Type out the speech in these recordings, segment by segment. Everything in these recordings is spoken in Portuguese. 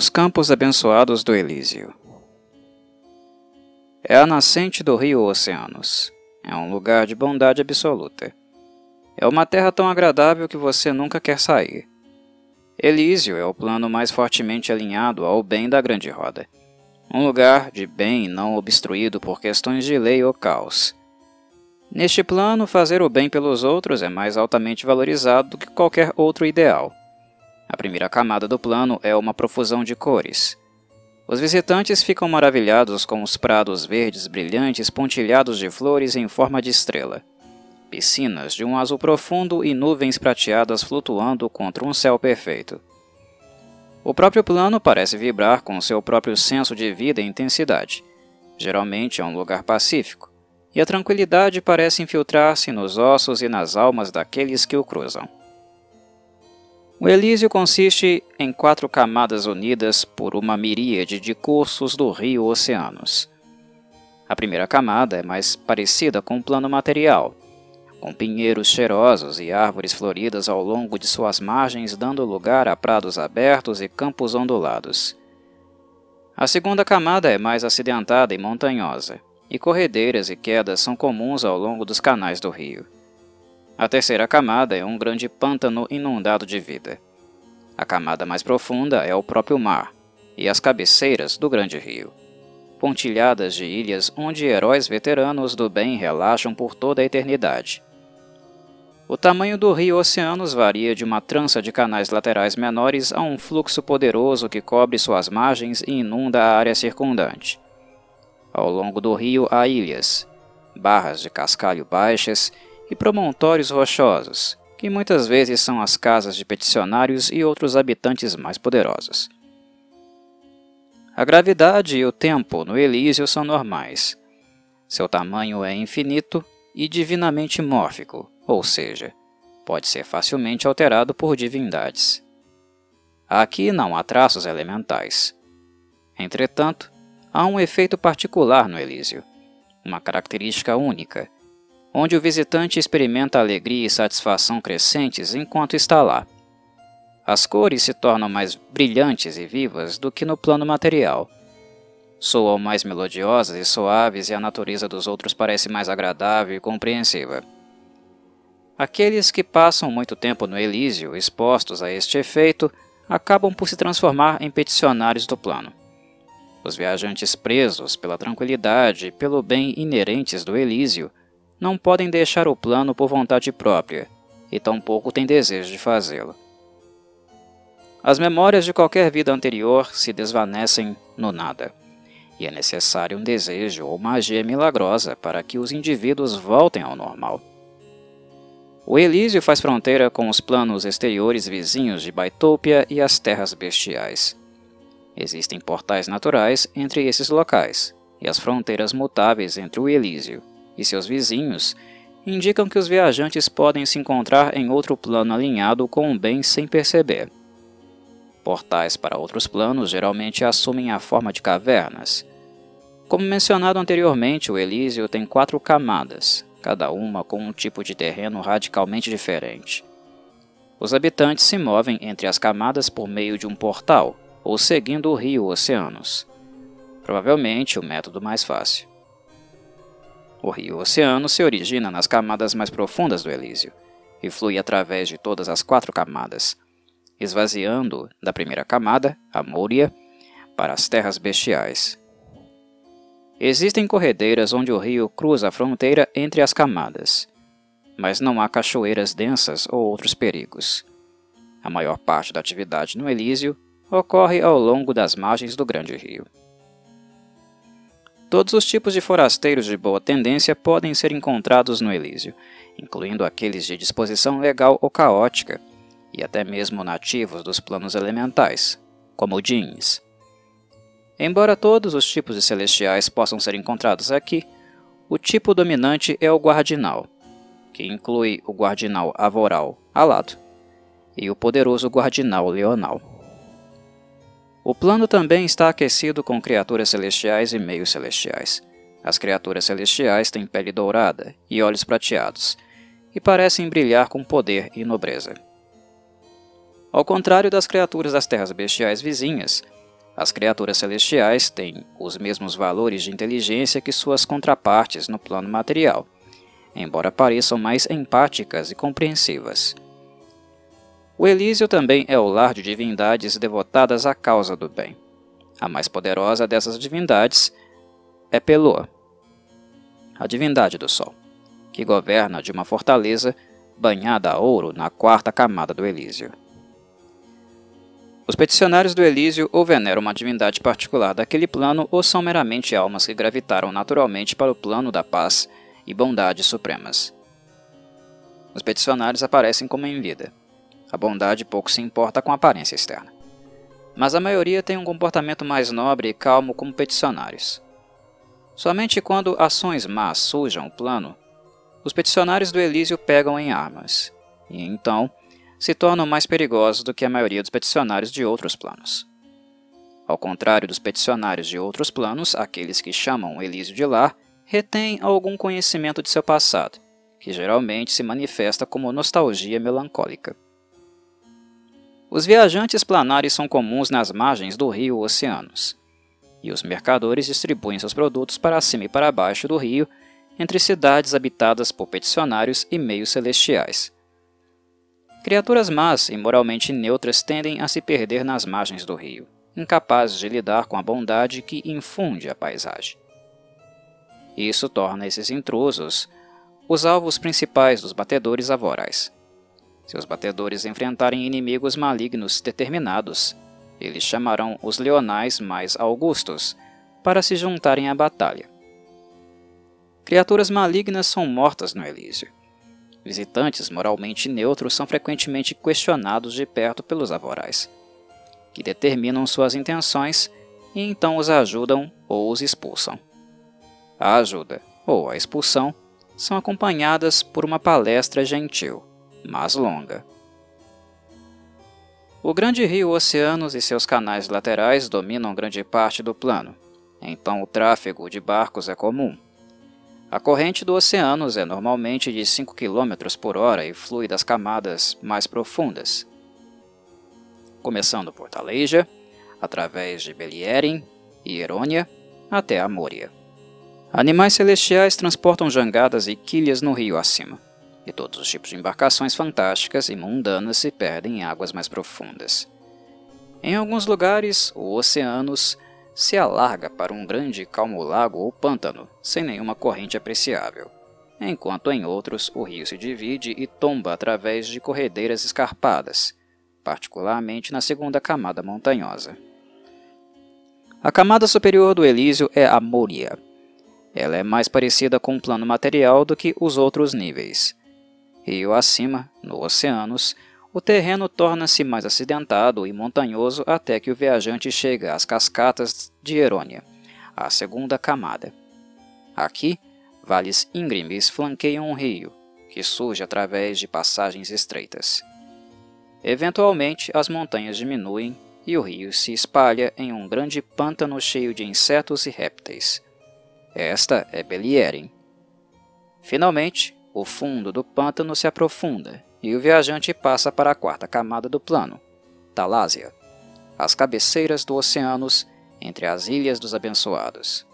Os Campos Abençoados do Elísio É a nascente do rio Oceanos. É um lugar de bondade absoluta. É uma terra tão agradável que você nunca quer sair. Elísio é o plano mais fortemente alinhado ao bem da Grande Roda. Um lugar de bem não obstruído por questões de lei ou caos. Neste plano, fazer o bem pelos outros é mais altamente valorizado do que qualquer outro ideal. A primeira camada do plano é uma profusão de cores. Os visitantes ficam maravilhados com os prados verdes brilhantes pontilhados de flores em forma de estrela, piscinas de um azul profundo e nuvens prateadas flutuando contra um céu perfeito. O próprio plano parece vibrar com seu próprio senso de vida e intensidade. Geralmente é um lugar pacífico, e a tranquilidade parece infiltrar-se nos ossos e nas almas daqueles que o cruzam. O Elísio consiste em quatro camadas unidas por uma miríade de cursos do rio Oceanos. A primeira camada é mais parecida com o plano material, com pinheiros cheirosos e árvores floridas ao longo de suas margens, dando lugar a prados abertos e campos ondulados. A segunda camada é mais acidentada e montanhosa, e corredeiras e quedas são comuns ao longo dos canais do rio. A terceira camada é um grande pântano inundado de vida. A camada mais profunda é o próprio mar e as cabeceiras do grande rio, pontilhadas de ilhas onde heróis veteranos do bem relaxam por toda a eternidade. O tamanho do rio Oceanos varia de uma trança de canais laterais menores a um fluxo poderoso que cobre suas margens e inunda a área circundante. Ao longo do rio há ilhas, barras de cascalho baixas e promontórios rochosos, que muitas vezes são as casas de peticionários e outros habitantes mais poderosos. A gravidade e o tempo no Elísio são normais. Seu tamanho é infinito e divinamente mórfico, ou seja, pode ser facilmente alterado por divindades. Aqui não há traços elementais. Entretanto, há um efeito particular no Elísio, uma característica única, onde o visitante experimenta alegria e satisfação crescentes enquanto está lá. As cores se tornam mais brilhantes e vivas do que no plano material. Soam mais melodiosas e suaves e a natureza dos outros parece mais agradável e compreensiva. Aqueles que passam muito tempo no Elísio expostos a este efeito acabam por se transformar em peticionários do plano. Os viajantes presos pela tranquilidade e pelo bem inerentes do Elísio não podem deixar o plano por vontade própria, e tampouco têm desejo de fazê-lo. As memórias de qualquer vida anterior se desvanecem no nada, e é necessário um desejo ou magia milagrosa para que os indivíduos voltem ao normal. O Elísio faz fronteira com os planos exteriores vizinhos de Baitopia e as terras bestiais. Existem portais naturais entre esses locais, e as fronteiras mutáveis entre o Elísio e seus vizinhos indicam que os viajantes podem se encontrar em outro plano alinhado com o bem sem perceber. Portais para outros planos geralmente assumem a forma de cavernas. Como mencionado anteriormente, o Elísio tem quatro camadas, cada uma com um tipo de terreno radicalmente diferente. Os habitantes se movem entre as camadas por meio de um portal ou seguindo o rio Oceanos. Provavelmente o método mais fácil. O rio Oceano se origina nas camadas mais profundas do Elísio e flui através de todas as quatro camadas, esvaziando da primeira camada, a Moria, para as terras bestiais. Existem corredeiras onde o rio cruza a fronteira entre as camadas, mas não há cachoeiras densas ou outros perigos. A maior parte da atividade no Elísio ocorre ao longo das margens do grande rio. Todos os tipos de forasteiros de boa tendência podem ser encontrados no Elísio, incluindo aqueles de disposição legal ou caótica, e até mesmo nativos dos planos elementais, como jeans. Embora todos os tipos de celestiais possam ser encontrados aqui, o tipo dominante é o guardinal, que inclui o guardinal avoral alado e o poderoso guardinal leonal. O plano também está aquecido com criaturas celestiais e meios celestiais. As criaturas celestiais têm pele dourada e olhos prateados, e parecem brilhar com poder e nobreza. Ao contrário das criaturas das terras bestiais vizinhas, As criaturas celestiais têm os mesmos valores de inteligência que suas contrapartes no plano material, embora pareçam mais empáticas e compreensivas. O Elísio também é o lar de divindades devotadas à causa do bem. A mais poderosa dessas divindades é Peloa, a divindade do Sol, que governa de uma fortaleza banhada a ouro na quarta camada do Elísio. Os peticionários do Elísio ou veneram uma divindade particular daquele plano ou são meramente almas que gravitaram naturalmente para o plano da paz e bondade supremas. Os peticionários aparecem como em vida. A bondade pouco se importa com a aparência externa. Mas a maioria tem um comportamento mais nobre e calmo como peticionários. Somente quando ações más sujam o plano, os peticionários do Elísio pegam em armas, e então se tornam mais perigosos do que a maioria dos peticionários de outros planos. Ao contrário dos peticionários de outros planos, aqueles que chamam Elísio de lar retém algum conhecimento de seu passado, que geralmente se manifesta como nostalgia melancólica. Os viajantes planares são comuns nas margens do rio ou oceanos, e os mercadores distribuem seus produtos para cima e para baixo do rio entre cidades habitadas por peticionários e meios celestiais. Criaturas más e moralmente neutras tendem a se perder nas margens do rio, incapazes de lidar com a bondade que infunde a paisagem. Isso torna esses intrusos os alvos principais dos batedores avorais. Se os batedores enfrentarem inimigos malignos determinados, eles chamarão os leonais mais augustos para se juntarem à batalha. Criaturas malignas são mortas no Elísio. Visitantes moralmente neutros são frequentemente questionados de perto pelos avorais, que determinam suas intenções e então os ajudam ou os expulsam. A ajuda ou a expulsão são acompanhadas por uma palestra gentil, mas longa. O grande rio Oceanos e seus canais laterais dominam grande parte do plano, então o tráfego de barcos é comum. A corrente do Oceanos é normalmente de 5 km por hora e flui das camadas mais profundas, começando por Taleja, através de Belierin e Erônia, até a Moria. Animais celestiais transportam jangadas e quilhas no rio acima, e todos os tipos de embarcações fantásticas e mundanas se perdem em águas mais profundas. Em alguns lugares, o Oceanos se alarga para um grande calmo lago ou pântano, sem nenhuma corrente apreciável, enquanto em outros o rio se divide e tomba através de corredeiras escarpadas, particularmente na segunda camada montanhosa. A camada superior do Elísio é a Moria, ela é mais parecida com o plano material do que os outros níveis. Rio acima, no oceanos, o terreno torna-se mais acidentado e montanhoso até que o viajante chega às cascatas de Herônia, a segunda camada. Aqui, vales íngremes flanqueiam um rio, que surge através de passagens estreitas. Eventualmente, as montanhas diminuem e o rio se espalha em um grande pântano cheio de insetos e répteis. Esta é Belierin. Finalmente, o fundo do pântano se aprofunda e o viajante passa para a quarta camada do plano, Talásia, as cabeceiras do oceanos entre as ilhas dos abençoados.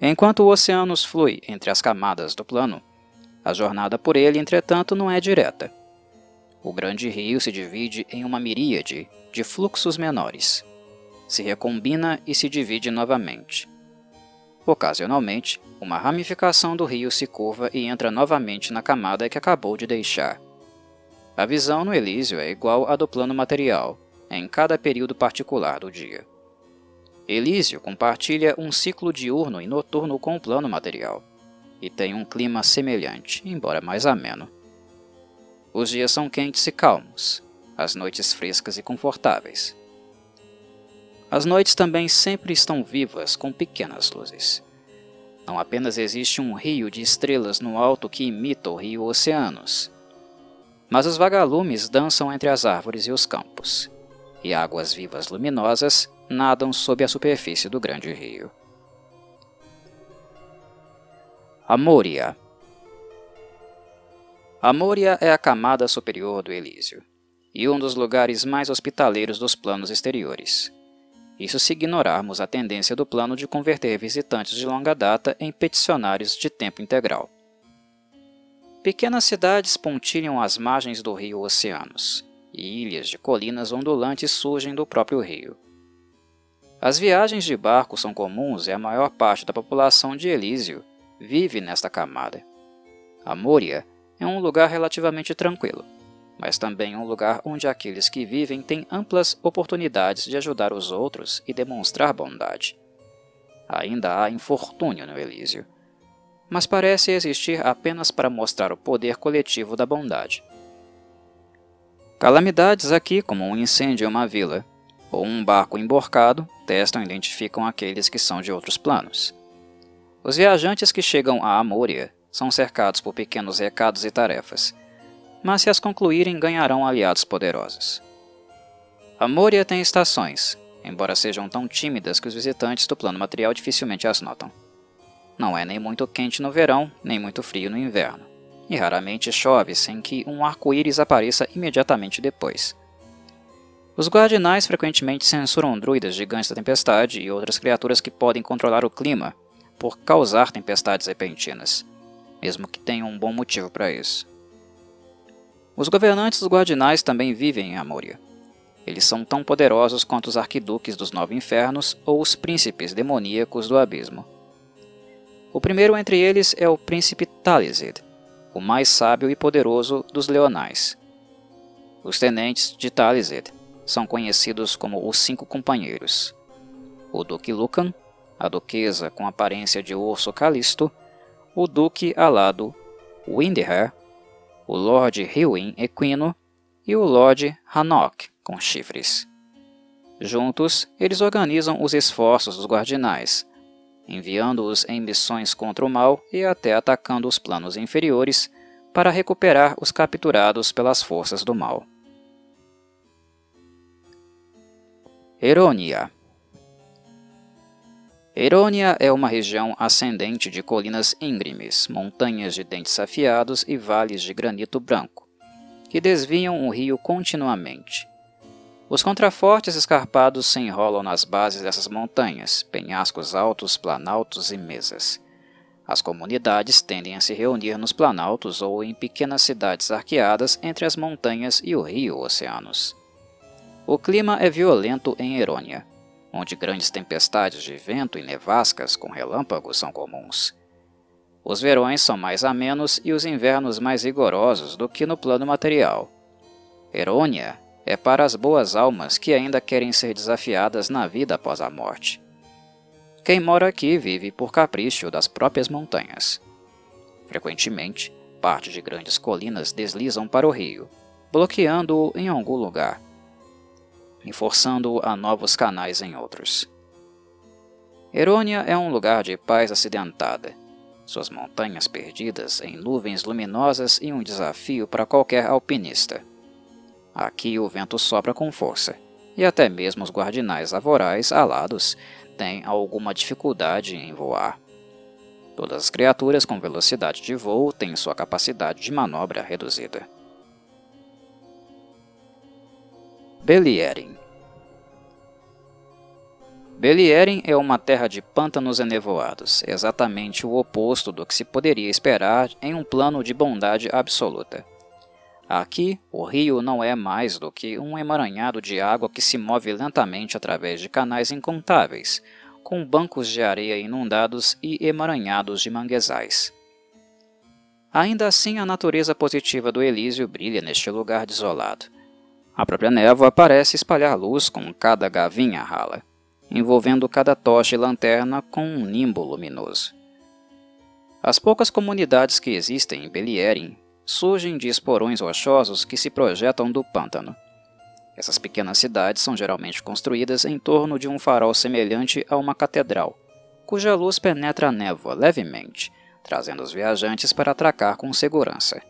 Enquanto o oceanos flui entre as camadas do plano, a jornada por ele, entretanto, não é direta. O grande rio se divide em uma miríade de fluxos menores, se recombina e se divide novamente, Ocasionalmente, uma ramificação do rio se curva e entra novamente na camada que acabou de deixar. A visão no Elísio é igual à do plano material, em cada período particular do dia. Elísio compartilha um ciclo diurno e noturno com o plano material, e tem um clima semelhante, embora mais ameno. Os dias são quentes e calmos, as noites frescas e confortáveis. As noites também sempre estão vivas com pequenas luzes. Não apenas existe um rio de estrelas no alto que imita o rio Oceanos, mas os vagalumes dançam entre as árvores e os campos, e águas vivas luminosas nadam sob a superfície do grande rio. A Moria A Moria é a camada superior do Elísio. e um dos lugares mais hospitaleiros dos planos exteriores. Isso se ignorarmos a tendência do plano de converter visitantes de longa data em peticionários de tempo integral. Pequenas cidades pontilham as margens do rio Oceanos, e ilhas de colinas ondulantes surgem do próprio rio. As viagens de barco são comuns e a maior parte da população de Elísio vive nesta camada. A Moria é um lugar relativamente tranquilo, mas também um lugar onde aqueles que vivem têm amplas oportunidades de ajudar os outros e demonstrar bondade. Ainda há infortúnio no Elísio, mas parece existir apenas para mostrar o poder coletivo da bondade. Calamidades aqui, como um incêndio em uma vila, ou um barco emborcado, testam e identificam aqueles que são de outros planos. Os viajantes que chegam a Amória são cercados por pequenos recados e tarefas, mas se as concluírem ganharão aliados poderosos. Amória tem estações, embora sejam tão tímidas que os visitantes do plano material dificilmente as notam. Não é nem muito quente no verão, nem muito frio no inverno, e raramente chove sem que um arco-íris apareça imediatamente depois. Os guardinais frequentemente censuram druidas gigantes da tempestade e outras criaturas que podem controlar o clima por causar tempestades repentinas, mesmo que tenham um bom motivo para isso. Os governantes Guardinais também vivem em Amoria. Eles são tão poderosos quanto os arquiduques dos Nove Infernos ou os príncipes demoníacos do Abismo. O primeiro entre eles é o príncipe Talizid, o mais sábio e poderoso dos Leonais. Os tenentes de Talizid são conhecidos como os Cinco Companheiros. O Duque Lucan, a duquesa com aparência de urso Calisto, o duque alado Windher, o Lord Hywin Equino e o Lord Hanok com chifres. Juntos, eles organizam os esforços dos guardinais, enviando-os em missões contra o mal e até atacando os planos inferiores para recuperar os capturados pelas forças do mal. Erônia Erônia é uma região ascendente de colinas íngremes, montanhas de dentes afiados e vales de granito branco, que desviam o rio continuamente. Os contrafortes escarpados se enrolam nas bases dessas montanhas, penhascos altos, planaltos e mesas. As comunidades tendem a se reunir nos planaltos ou em pequenas cidades arqueadas entre as montanhas e o rio Oceanos. O clima é violento em Erônia onde grandes tempestades de vento e nevascas com relâmpagos são comuns. Os verões são mais amenos e os invernos mais rigorosos do que no plano material. Erônia é para as boas almas que ainda querem ser desafiadas na vida após a morte. Quem mora aqui vive por capricho das próprias montanhas. Frequentemente, parte de grandes colinas deslizam para o rio, bloqueando-o em algum lugar e forçando-o a novos canais em outros. Herônia é um lugar de paz acidentada, suas montanhas perdidas em nuvens luminosas e um desafio para qualquer alpinista. Aqui o vento sopra com força, e até mesmo os guardinais avorais alados têm alguma dificuldade em voar. Todas as criaturas com velocidade de voo têm sua capacidade de manobra reduzida. Belierin Belierin é uma terra de pântanos enevoados, exatamente o oposto do que se poderia esperar em um plano de bondade absoluta. Aqui, o rio não é mais do que um emaranhado de água que se move lentamente através de canais incontáveis, com bancos de areia inundados e emaranhados de manguezais. Ainda assim, a natureza positiva do Elísio brilha neste lugar desolado a própria névoa parece espalhar luz com cada gavinha rala, envolvendo cada tocha e lanterna com um nimbo luminoso. As poucas comunidades que existem em Belierin surgem de esporões rochosos que se projetam do pântano. Essas pequenas cidades são geralmente construídas em torno de um farol semelhante a uma catedral, cuja luz penetra a névoa levemente, trazendo os viajantes para atracar com segurança.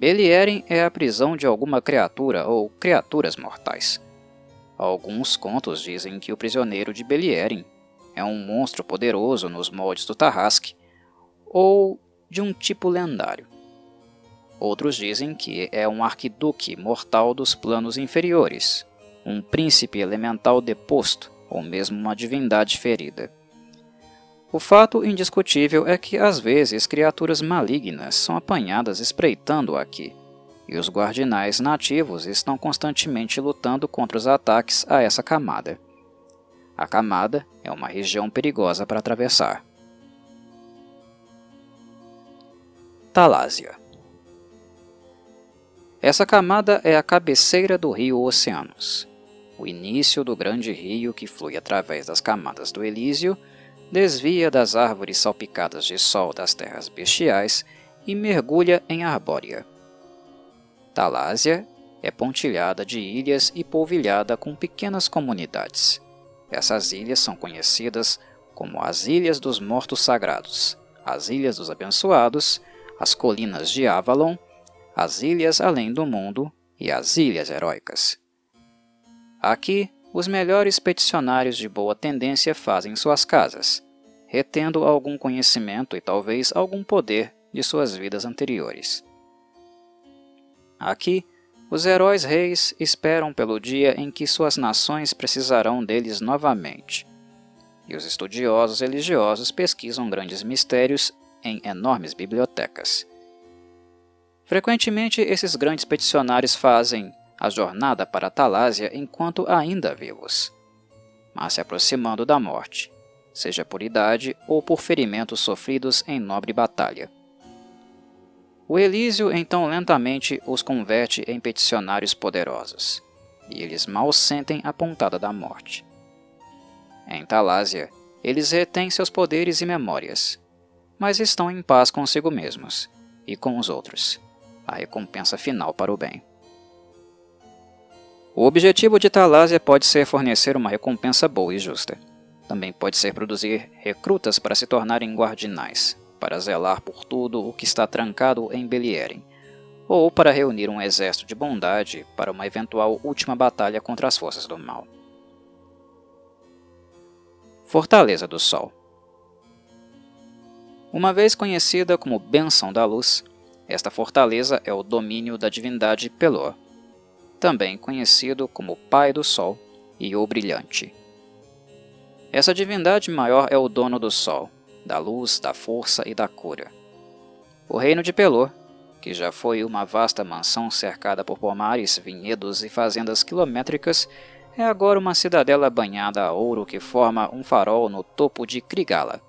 Belierin é a prisão de alguma criatura ou criaturas mortais. Alguns contos dizem que o prisioneiro de Belierin é um monstro poderoso nos moldes do Tarrasque ou de um tipo lendário. Outros dizem que é um arquiduque mortal dos planos inferiores, um príncipe elemental deposto, ou mesmo uma divindade ferida. O fato indiscutível é que às vezes criaturas malignas são apanhadas espreitando aqui, e os guardinais nativos estão constantemente lutando contra os ataques a essa camada. A camada é uma região perigosa para atravessar. Talásia Essa camada é a cabeceira do rio Oceanos, o início do grande rio que flui através das camadas do Elísio desvia das árvores salpicadas de sol das terras bestiais e mergulha em Arbórea. Talásia é pontilhada de ilhas e polvilhada com pequenas comunidades. Essas ilhas são conhecidas como as Ilhas dos Mortos Sagrados, as Ilhas dos Abençoados, as Colinas de Avalon, as Ilhas Além do Mundo e as Ilhas Heróicas. Aqui, os melhores peticionários de boa tendência fazem suas casas, retendo algum conhecimento e talvez algum poder de suas vidas anteriores. Aqui, os heróis reis esperam pelo dia em que suas nações precisarão deles novamente, e os estudiosos religiosos pesquisam grandes mistérios em enormes bibliotecas. Frequentemente, esses grandes peticionários fazem a jornada para Talásia enquanto ainda vivos, mas se aproximando da morte, seja por idade ou por ferimentos sofridos em nobre batalha. O Elísio então lentamente os converte em peticionários poderosos, e eles mal sentem a pontada da morte. Em Talásia, eles retêm seus poderes e memórias, mas estão em paz consigo mesmos e com os outros, a recompensa final para o bem. O objetivo de Talásia pode ser fornecer uma recompensa boa e justa. Também pode ser produzir recrutas para se tornarem guardinais, para zelar por tudo o que está trancado em Belierem, ou para reunir um exército de bondade para uma eventual última batalha contra as forças do mal. Fortaleza do Sol Uma vez conhecida como Benção da Luz, esta fortaleza é o domínio da divindade Pelor, também conhecido como Pai do Sol e o Brilhante. Essa divindade maior é o dono do Sol, da luz, da força e da cura. O reino de Pelor, que já foi uma vasta mansão cercada por pomares, vinhedos e fazendas quilométricas, é agora uma cidadela banhada a ouro que forma um farol no topo de Krigala,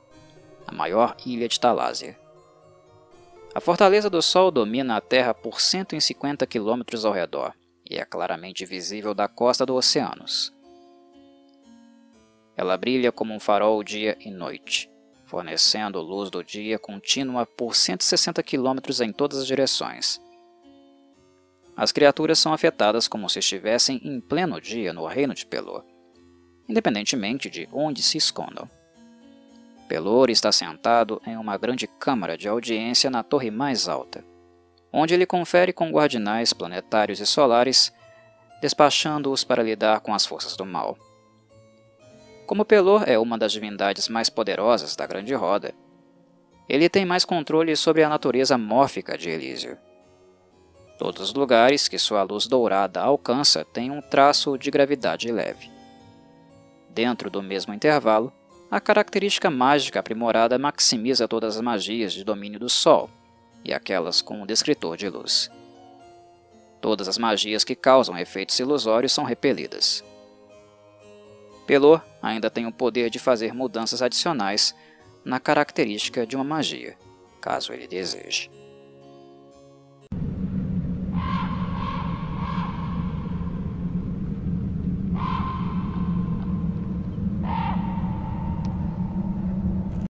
a maior ilha de Talásia. A Fortaleza do Sol domina a Terra por 150 quilômetros ao redor e é claramente visível da costa do Oceanos. Ela brilha como um farol dia e noite, fornecendo luz do dia contínua por 160 km em todas as direções. As criaturas são afetadas como se estivessem em pleno dia no reino de Pelor, independentemente de onde se escondam. Pelor está sentado em uma grande câmara de audiência na torre mais alta onde ele confere com guardinais planetários e solares, despachando-os para lidar com as forças do mal. Como Pelor é uma das divindades mais poderosas da Grande Roda, ele tem mais controle sobre a natureza mórfica de Elísio. Todos os lugares que sua luz dourada alcança têm um traço de gravidade leve. Dentro do mesmo intervalo, a característica mágica aprimorada maximiza todas as magias de domínio do Sol, e aquelas com o descritor de luz. Todas as magias que causam efeitos ilusórios são repelidas. Pelor ainda tem o poder de fazer mudanças adicionais na característica de uma magia, caso ele deseje.